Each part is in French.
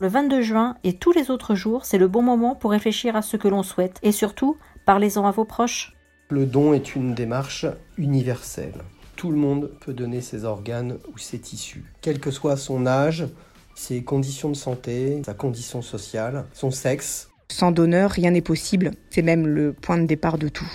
Le 22 juin et tous les autres jours, c'est le bon moment pour réfléchir à ce que l'on souhaite et surtout, parlez-en à vos proches. Le don est une démarche universelle. Tout le monde peut donner ses organes ou ses tissus, quel que soit son âge, ses conditions de santé, sa condition sociale, son sexe. Sans donneur, rien n'est possible. C'est même le point de départ de tout.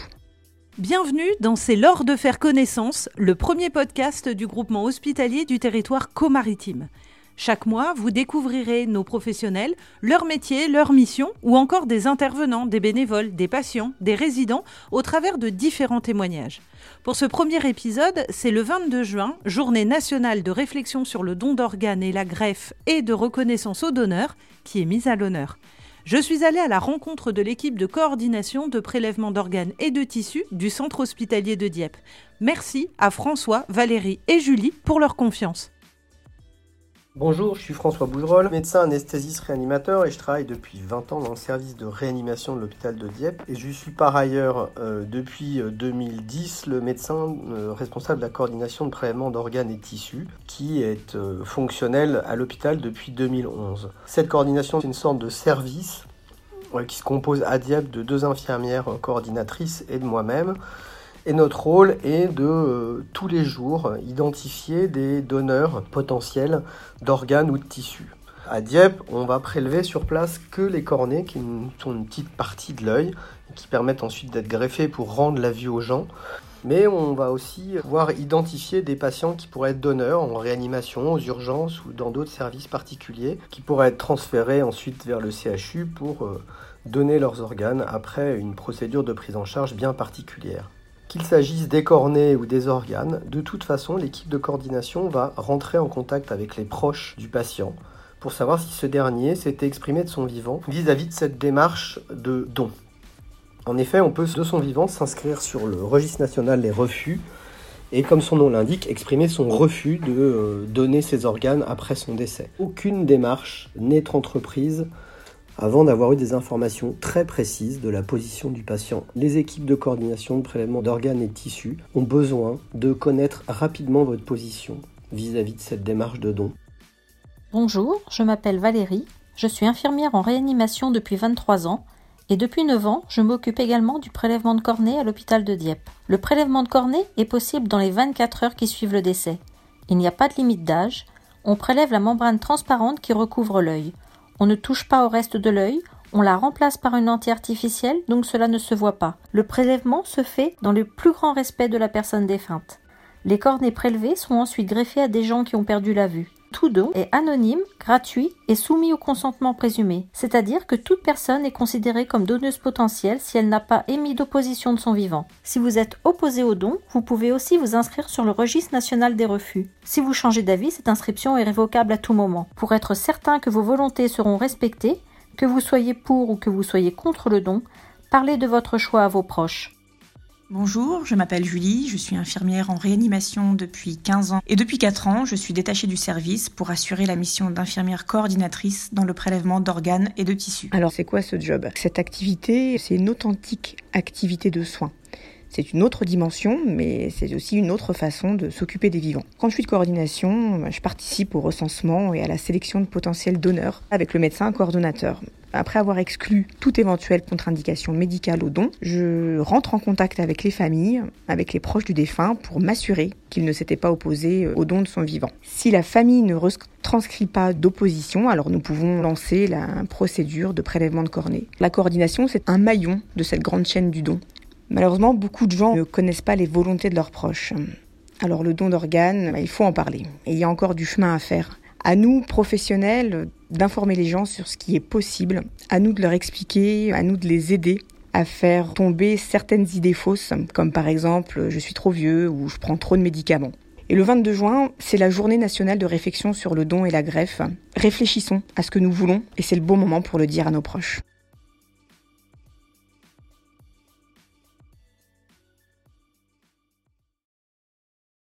Bienvenue dans C'est l'heure de faire connaissance, le premier podcast du groupement hospitalier du territoire comaritime. Chaque mois, vous découvrirez nos professionnels, leur métier, leur mission, ou encore des intervenants, des bénévoles, des patients, des résidents, au travers de différents témoignages. Pour ce premier épisode, c'est le 22 juin, journée nationale de réflexion sur le don d'organes et la greffe et de reconnaissance aux donneurs, qui est mise à l'honneur. Je suis allée à la rencontre de l'équipe de coordination de prélèvement d'organes et de tissus du centre hospitalier de Dieppe. Merci à François, Valérie et Julie pour leur confiance. Bonjour, je suis François Bougerolles, médecin anesthésiste réanimateur et je travaille depuis 20 ans dans le service de réanimation de l'hôpital de Dieppe. Et je suis par ailleurs euh, depuis 2010 euh, le médecin euh, responsable de la coordination de prélèvement d'organes et tissus qui est fonctionnel à l'hôpital depuis 2011. Cette coordination c'est une sorte de service qui se compose à Dieppe de deux infirmières coordinatrices et de moi-même. Et notre rôle est de euh, tous les jours identifier des donneurs potentiels d'organes ou de tissus. À Dieppe, on va prélever sur place que les cornées, qui sont une petite partie de l'œil, qui permettent ensuite d'être greffées pour rendre la vue aux gens. Mais on va aussi pouvoir identifier des patients qui pourraient être donneurs en réanimation, aux urgences ou dans d'autres services particuliers, qui pourraient être transférés ensuite vers le CHU pour euh, donner leurs organes après une procédure de prise en charge bien particulière. Qu'il s'agisse des cornets ou des organes, de toute façon, l'équipe de coordination va rentrer en contact avec les proches du patient pour savoir si ce dernier s'était exprimé de son vivant vis-à-vis de cette démarche de don. En effet, on peut de son vivant s'inscrire sur le registre national des refus et, comme son nom l'indique, exprimer son refus de euh, donner ses organes après son décès. Aucune démarche n'est entreprise avant d'avoir eu des informations très précises de la position du patient. Les équipes de coordination de prélèvement d'organes et de tissus ont besoin de connaître rapidement votre position vis-à-vis de cette démarche de don. Bonjour, je m'appelle Valérie, je suis infirmière en réanimation depuis 23 ans et depuis 9 ans, je m'occupe également du prélèvement de cornée à l'hôpital de Dieppe. Le prélèvement de cornée est possible dans les 24 heures qui suivent le décès. Il n'y a pas de limite d'âge, on prélève la membrane transparente qui recouvre l'œil. On ne touche pas au reste de l'œil, on la remplace par une lentille artificielle, donc cela ne se voit pas. Le prélèvement se fait dans le plus grand respect de la personne défunte. Les cornets prélevés sont ensuite greffés à des gens qui ont perdu la vue. Tout don est anonyme, gratuit et soumis au consentement présumé, c'est-à-dire que toute personne est considérée comme donneuse potentielle si elle n'a pas émis d'opposition de son vivant. Si vous êtes opposé au don, vous pouvez aussi vous inscrire sur le registre national des refus. Si vous changez d'avis, cette inscription est révocable à tout moment. Pour être certain que vos volontés seront respectées, que vous soyez pour ou que vous soyez contre le don, parlez de votre choix à vos proches. Bonjour, je m'appelle Julie, je suis infirmière en réanimation depuis 15 ans et depuis 4 ans, je suis détachée du service pour assurer la mission d'infirmière coordinatrice dans le prélèvement d'organes et de tissus. Alors c'est quoi ce job? Cette activité, c'est une authentique activité de soins. C'est une autre dimension, mais c'est aussi une autre façon de s'occuper des vivants. Quand je suis de coordination, je participe au recensement et à la sélection de potentiels donneurs avec le médecin coordonnateur. Après avoir exclu toute éventuelle contre-indication médicale au don, je rentre en contact avec les familles, avec les proches du défunt pour m'assurer qu'il ne s'était pas opposé au don de son vivant. Si la famille ne retranscrit pas d'opposition, alors nous pouvons lancer la procédure de prélèvement de cornée. La coordination, c'est un maillon de cette grande chaîne du don. Malheureusement, beaucoup de gens ne connaissent pas les volontés de leurs proches. Alors le don d'organes, bah, il faut en parler. Et il y a encore du chemin à faire. À nous, professionnels, d'informer les gens sur ce qui est possible, à nous de leur expliquer, à nous de les aider à faire tomber certaines idées fausses, comme par exemple je suis trop vieux ou je prends trop de médicaments. Et le 22 juin, c'est la journée nationale de réflexion sur le don et la greffe. Réfléchissons à ce que nous voulons et c'est le bon moment pour le dire à nos proches.